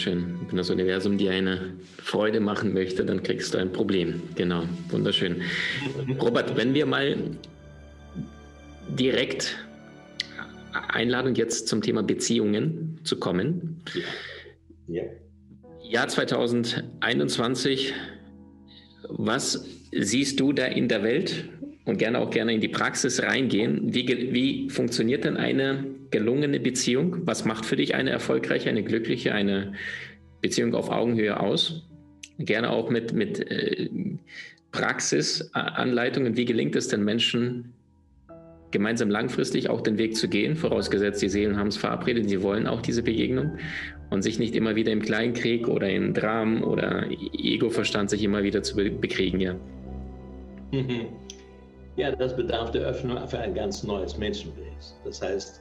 Schön. Wenn das Universum dir eine Freude machen möchte, dann kriegst du ein Problem. Genau, wunderschön. Robert, wenn wir mal direkt Einladung jetzt zum Thema Beziehungen zu kommen. Ja. ja. Jahr 2021, was siehst du da in der Welt und gerne auch gerne in die Praxis reingehen? Wie, wie funktioniert denn eine gelungene Beziehung? Was macht für dich eine erfolgreiche, eine glückliche, eine Beziehung auf Augenhöhe aus? Gerne auch mit, mit äh, Praxisanleitungen. Wie gelingt es den Menschen, gemeinsam langfristig auch den Weg zu gehen, vorausgesetzt die Seelen haben es verabredet, sie wollen auch diese Begegnung und sich nicht immer wieder im Kleinkrieg oder in Dramen oder Egoverstand sich immer wieder zu bekriegen, ja. Ja, das bedarf der Öffnung für ein ganz neues Menschenbild. Das heißt,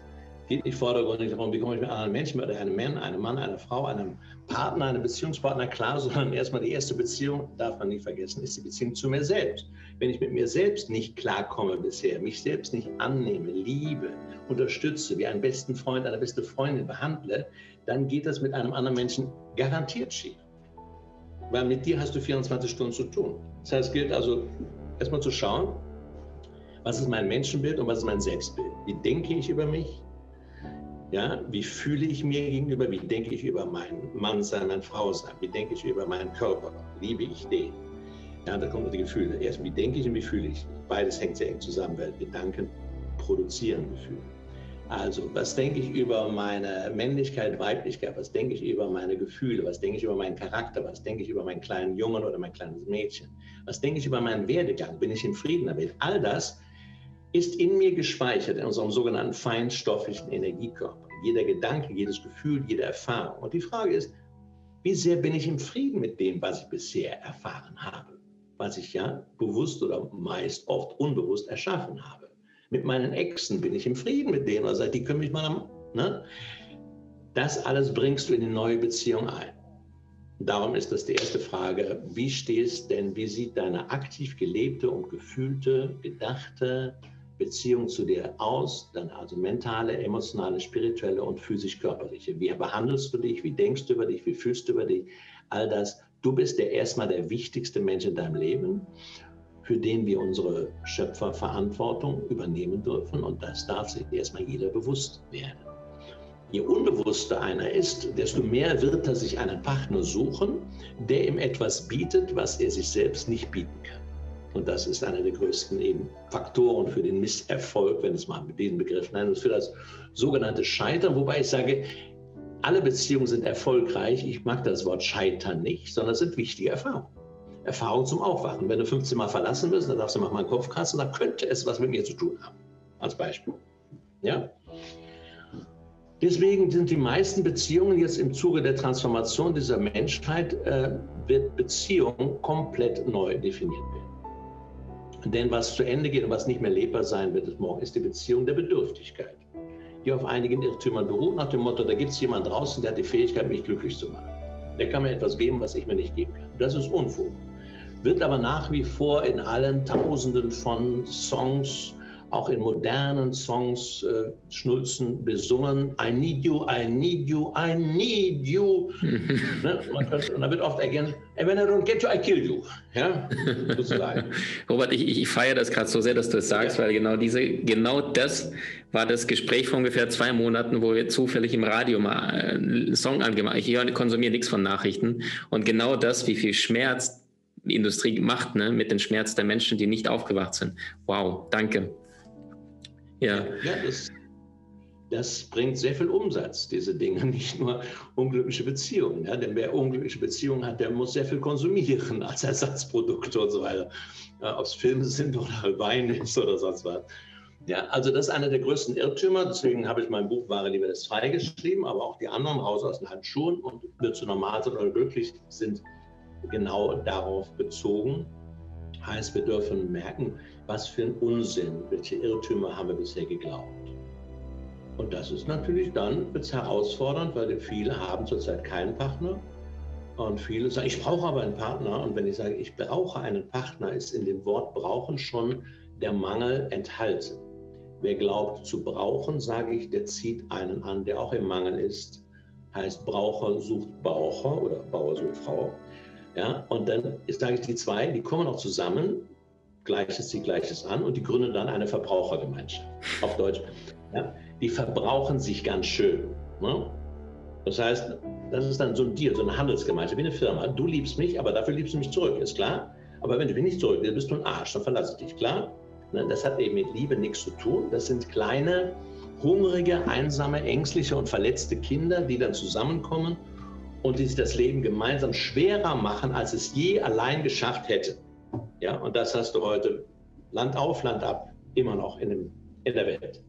geht nicht vordergründig darum, wie komme ich mit anderen Menschen, mit einem Mann, einem Mann, einer Frau, einem Partner, einem Beziehungspartner klar, sondern erstmal die erste Beziehung, darf man nicht vergessen, ist die Beziehung zu mir selbst. Wenn ich mit mir selbst nicht klarkomme bisher, mich selbst nicht annehme, liebe, unterstütze, wie einen besten Freund, eine beste Freundin behandle, dann geht das mit einem anderen Menschen garantiert schief. Weil mit dir hast du 24 Stunden zu tun. Das heißt, es gilt also erstmal zu schauen, was ist mein Menschenbild und was ist mein Selbstbild? Wie denke ich über mich? Ja, wie fühle ich mir gegenüber? Wie denke ich über meinen Mann sein, meine Frau sein? Wie denke ich über meinen Körper? Liebe ich den? Ja, da kommen die Gefühle. Erst wie denke ich und wie fühle ich? Beides hängt sehr eng zusammen, weil Gedanken produzieren Gefühle. Also, was denke ich über meine Männlichkeit, Weiblichkeit? Was denke ich über meine Gefühle? Was denke ich über meinen Charakter? Was denke ich über meinen kleinen Jungen oder mein kleines Mädchen? Was denke ich über meinen Werdegang? Bin ich in Frieden damit? All das ist in mir gespeichert, in unserem sogenannten feinstofflichen Energiekörper. Jeder Gedanke, jedes Gefühl, jede Erfahrung. Und die Frage ist, wie sehr bin ich im Frieden mit dem, was ich bisher erfahren habe? Was ich ja bewusst oder meist oft unbewusst erschaffen habe. Mit meinen Exen bin ich im Frieden mit denen, also die können mich mal am. Ne? Das alles bringst du in die neue Beziehung ein. Darum ist das die erste Frage, wie stehst denn, wie sieht deine aktiv gelebte und gefühlte, gedachte, Beziehung zu dir aus, dann also mentale, emotionale, spirituelle und physisch-körperliche. Wie behandelst du dich? Wie denkst du über dich? Wie fühlst du über dich? All das. Du bist der erstmal der wichtigste Mensch in deinem Leben, für den wir unsere Schöpferverantwortung übernehmen dürfen. Und das darf sich erstmal jeder bewusst werden. Je unbewusster einer ist, desto mehr wird er sich einen Partner suchen, der ihm etwas bietet, was er sich selbst nicht bieten kann. Und das ist einer der größten eben Faktoren für den Misserfolg, wenn es mal mit diesem Begriff nennen, für das sogenannte Scheitern. Wobei ich sage, alle Beziehungen sind erfolgreich. Ich mag das Wort Scheitern nicht, sondern es sind wichtige Erfahrungen. Erfahrungen zum Aufwachen. Wenn du 15 Mal verlassen wirst, dann darfst du mal einen Kopf kratzen, dann könnte es was mit mir zu tun haben. Als Beispiel. Ja? Deswegen sind die meisten Beziehungen jetzt im Zuge der Transformation dieser Menschheit, äh, wird Beziehung komplett neu definiert werden. Denn was zu Ende geht und was nicht mehr lebbar sein wird, ist die Beziehung der Bedürftigkeit, die auf einigen Irrtümern beruht, nach dem Motto, da gibt es jemanden draußen, der hat die Fähigkeit, mich glücklich zu machen. Der kann mir etwas geben, was ich mir nicht geben kann. Das ist Unfug. Wird aber nach wie vor in allen Tausenden von Songs auch in modernen Songs äh, Schnulzen besungen. I need you, I need you, I need you. ne? und da wird oft ergänzt, and when I don't get you, I kill you. Ja, sozusagen. Robert, ich, ich feiere das gerade so sehr, dass du es das sagst, ja. weil genau diese, genau das war das Gespräch vor ungefähr zwei Monaten, wo wir zufällig im Radio mal äh, einen Song angemacht haben. Ich höre, konsumiere nichts von Nachrichten. Und genau das, wie viel Schmerz die Industrie macht, ne, mit dem Schmerz der Menschen, die nicht aufgewacht sind. Wow, danke. Ja, ja das, das bringt sehr viel Umsatz, diese Dinge, nicht nur unglückliche Beziehungen. Ja? Denn wer unglückliche Beziehungen hat, der muss sehr viel konsumieren als Ersatzprodukte und so weiter. Ob es Filme sind oder Wein ist oder sonst was. Ja, also das ist einer der größten Irrtümer. Deswegen habe ich mein Buch Wahre Liebe des Zwei geschrieben, aber auch die anderen raus aus den Handschuhen und wird zu normal sind oder glücklich sind genau darauf bezogen. Heißt, wir dürfen merken, was für ein Unsinn, welche Irrtümer haben wir bisher geglaubt. Und das ist natürlich dann wird's herausfordernd, weil viele haben zurzeit keinen Partner. Und viele sagen, ich brauche aber einen Partner. Und wenn ich sage, ich brauche einen Partner, ist in dem Wort brauchen schon der Mangel enthalten. Wer glaubt zu brauchen, sage ich, der zieht einen an, der auch im Mangel ist. Heißt, Braucher sucht Baucher oder Bauer sucht Frau. Ja, und dann sage ich, die zwei, die kommen auch zusammen, Gleiches zieht Gleiches an und die gründen dann eine Verbrauchergemeinschaft. Auf Deutsch. Ja, die verbrauchen sich ganz schön. Ne? Das heißt, das ist dann so ein Deal, so eine Handelsgemeinschaft, wie eine Firma. Du liebst mich, aber dafür liebst du mich zurück, ist klar? Aber wenn du mich nicht zurück willst, bist du ein Arsch, dann verlasse ich dich, klar? Ne, das hat eben mit Liebe nichts zu tun. Das sind kleine, hungrige, einsame, ängstliche und verletzte Kinder, die dann zusammenkommen und die sich das Leben gemeinsam schwerer machen, als es je allein geschafft hätte. Ja, und das hast du heute Land auf, Land ab, immer noch in, dem, in der Welt.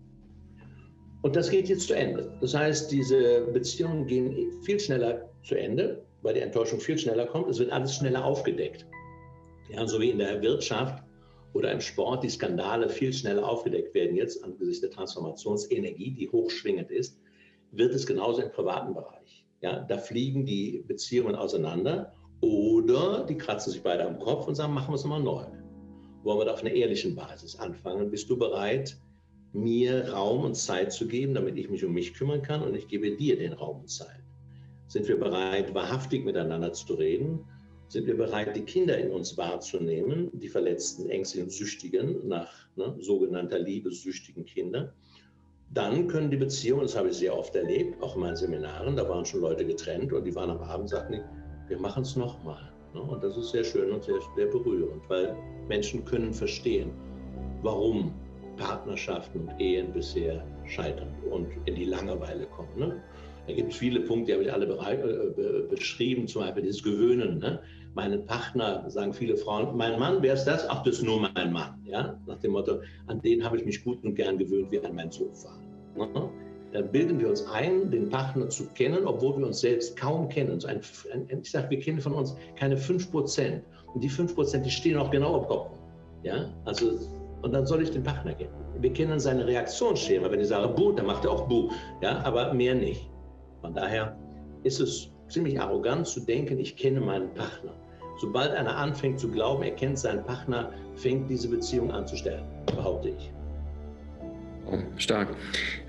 Und das geht jetzt zu Ende. Das heißt, diese Beziehungen gehen viel schneller zu Ende, weil die Enttäuschung viel schneller kommt. Es wird alles schneller aufgedeckt. Ja, so wie in der Wirtschaft oder im Sport die Skandale viel schneller aufgedeckt werden jetzt angesichts der Transformationsenergie, die hochschwingend ist, wird es genauso im privaten Bereich. Ja, da fliegen die Beziehungen auseinander oder die kratzen sich beide am Kopf und sagen, machen wir es nochmal neu. Wollen wir da auf einer ehrlichen Basis anfangen? Bist du bereit, mir Raum und Zeit zu geben, damit ich mich um mich kümmern kann und ich gebe dir den Raum und Zeit? Sind wir bereit, wahrhaftig miteinander zu reden? Sind wir bereit, die Kinder in uns wahrzunehmen, die verletzten, ängstlichen, süchtigen, nach ne, sogenannter liebessüchtigen Kinder? Dann können die Beziehungen, das habe ich sehr oft erlebt, auch in meinen Seminaren, da waren schon Leute getrennt und die waren am Abend, sagten, wir machen es nochmal. Ne? Und das ist sehr schön und sehr, sehr berührend, weil Menschen können verstehen, warum Partnerschaften und Ehen bisher scheitern und in die Langeweile kommen. Ne? Da gibt es viele Punkte, die habe ich alle äh, beschrieben, zum Beispiel dieses Gewöhnen. Ne? Meinen Partner, sagen viele Frauen, mein Mann, wer ist das? Ach, das ist nur mein Mann. Ja? Nach dem Motto, an den habe ich mich gut und gern gewöhnt wie an mein Sofa. Ne? Da bilden wir uns ein, den Partner zu kennen, obwohl wir uns selbst kaum kennen. So ein, ein, ich sage, wir kennen von uns keine 5%. Und die 5%, die stehen auch genau auf Kopf. Ja? Also, und dann soll ich den Partner kennen. Wir kennen seine Reaktionsschema. Wenn ich sage Bu, dann macht er auch Bu. Ja? Aber mehr nicht. Von daher ist es ziemlich arrogant zu denken, ich kenne meinen Partner. Sobald einer anfängt zu glauben, er kennt seinen Partner, fängt diese Beziehung an zu sterben, behaupte ich. Oh, stark.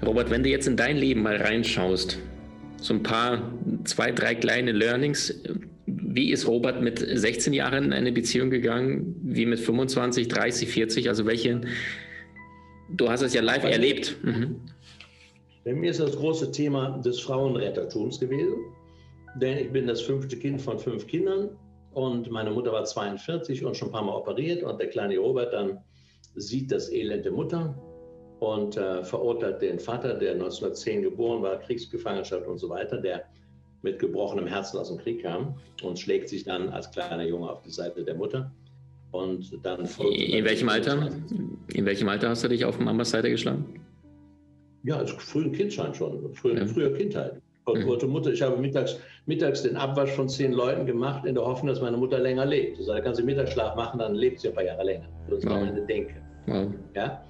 Robert, wenn du jetzt in dein Leben mal reinschaust, so ein paar, zwei, drei kleine Learnings. Wie ist Robert mit 16 Jahren in eine Beziehung gegangen? Wie mit 25, 30, 40? Also welche? Du hast es ja live also, erlebt. Mhm. Bei mir ist das große Thema des Frauenrettertums gewesen. Denn ich bin das fünfte Kind von fünf Kindern und meine Mutter war 42 und schon ein paar Mal operiert. Und der kleine Robert dann sieht das Elend der Mutter und äh, verurteilt den Vater, der 1910 geboren war, Kriegsgefangenschaft und so weiter, der mit gebrochenem Herzen aus dem Krieg kam und schlägt sich dann als kleiner Junge auf die Seite der Mutter. Und dann in welchem Alter? In welchem Alter hast du dich auf Mamas Seite geschlagen? Ja, als frühen Kindschein schon, früher, ja. früher Kindheit. Und mhm. Mutter, ich habe mittags, mittags den Abwasch von zehn Leuten gemacht, in der Hoffnung, dass meine Mutter länger lebt. Ich sage, kannst du Mittagsschlaf machen, dann lebt sie ein paar Jahre länger. Das war meine Denke. Wow. Ja?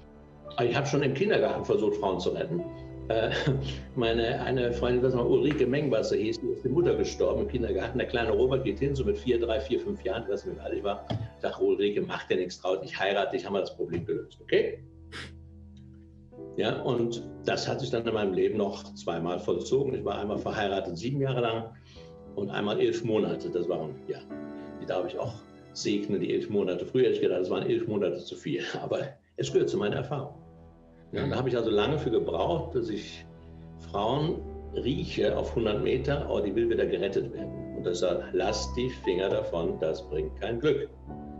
Ich habe schon im Kindergarten versucht, Frauen zu retten. Äh, meine eine Freundin, das mal Ulrike Mengwasser hieß, die ist die Mutter gestorben im Kindergarten. Der kleine Robert geht hin, so mit vier, drei, vier, fünf Jahren, was mir alt war. Ich sage, Ulrike, mach dir nichts draus, ich heirate dich, haben wir das Problem gelöst, okay? Ja, und das hat sich dann in meinem Leben noch zweimal vollzogen. Ich war einmal verheiratet sieben Jahre lang und einmal elf Monate. Das waren, ja, die darf ich auch segnen, die elf Monate. Früher hätte ich gedacht, das waren elf Monate zu viel, aber es gehört zu meiner Erfahrung. Ja, da habe ich also lange für gebraucht, dass ich Frauen rieche auf 100 Meter, oh, die will wieder gerettet werden. Und das sagt, lass die Finger davon, das bringt kein Glück.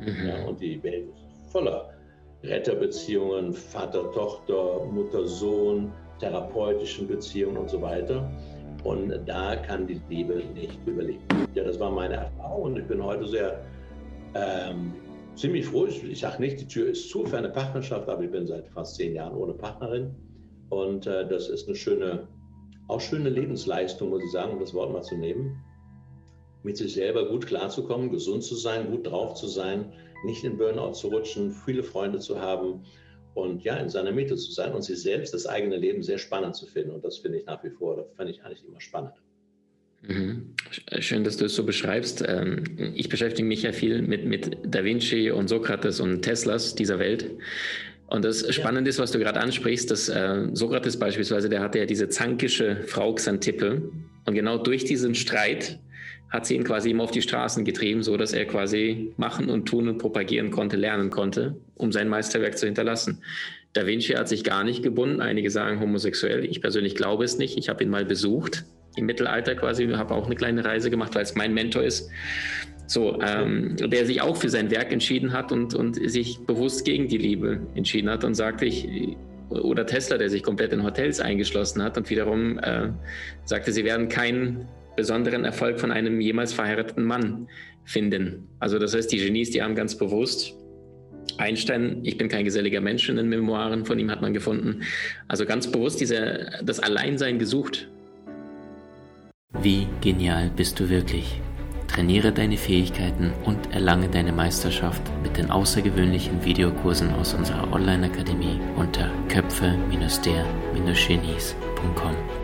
Mhm. Ja, und die Welt ist voller Retterbeziehungen, Vater-Tochter, Mutter-Sohn, therapeutischen Beziehungen und so weiter. Und da kann die Liebe nicht überleben. Ja, das war meine Erfahrung und ich bin heute sehr ähm, ziemlich froh. Ich, sage nicht, die Tür ist zu für eine Partnerschaft, aber ich bin seit fast zehn Jahren ohne Partnerin. Und äh, das ist eine schöne, auch schöne Lebensleistung, muss ich sagen, um das Wort mal zu nehmen. Mit sich selber gut klarzukommen, gesund zu sein, gut drauf zu sein, nicht in Burnout zu rutschen, viele Freunde zu haben und ja, in seiner Mitte zu sein und sich selbst das eigene Leben sehr spannend zu finden. Und das finde ich nach wie vor, das fand ich eigentlich immer spannend. Mhm. Schön, dass du es so beschreibst. Ähm, ich beschäftige mich ja viel mit, mit Da Vinci und Sokrates und Teslas dieser Welt. Und das Spannende ist, was du gerade ansprichst, dass äh, Sokrates beispielsweise, der hatte ja diese zankische Frau Xantippe. Und genau durch diesen Streit hat sie ihn quasi immer auf die Straßen getrieben, so dass er quasi machen und tun und propagieren konnte, lernen konnte, um sein Meisterwerk zu hinterlassen. Da Vinci hat sich gar nicht gebunden. Einige sagen homosexuell. Ich persönlich glaube es nicht. Ich habe ihn mal besucht im Mittelalter quasi, habe auch eine kleine Reise gemacht, weil es mein Mentor ist. So, ähm, der sich auch für sein Werk entschieden hat und, und sich bewusst gegen die Liebe entschieden hat und sagte ich, oder Tesla, der sich komplett in Hotels eingeschlossen hat und wiederum äh, sagte, sie werden keinen besonderen Erfolg von einem jemals verheirateten Mann finden. Also das heißt, die Genies, die haben ganz bewusst Einstein, ich bin kein geselliger Mensch in den Memoiren von ihm hat man gefunden. Also ganz bewusst diese, das Alleinsein gesucht. Wie genial bist du wirklich? Trainiere deine Fähigkeiten und erlange deine Meisterschaft mit den außergewöhnlichen Videokursen aus unserer Online-Akademie unter köpfe-der-genies.com.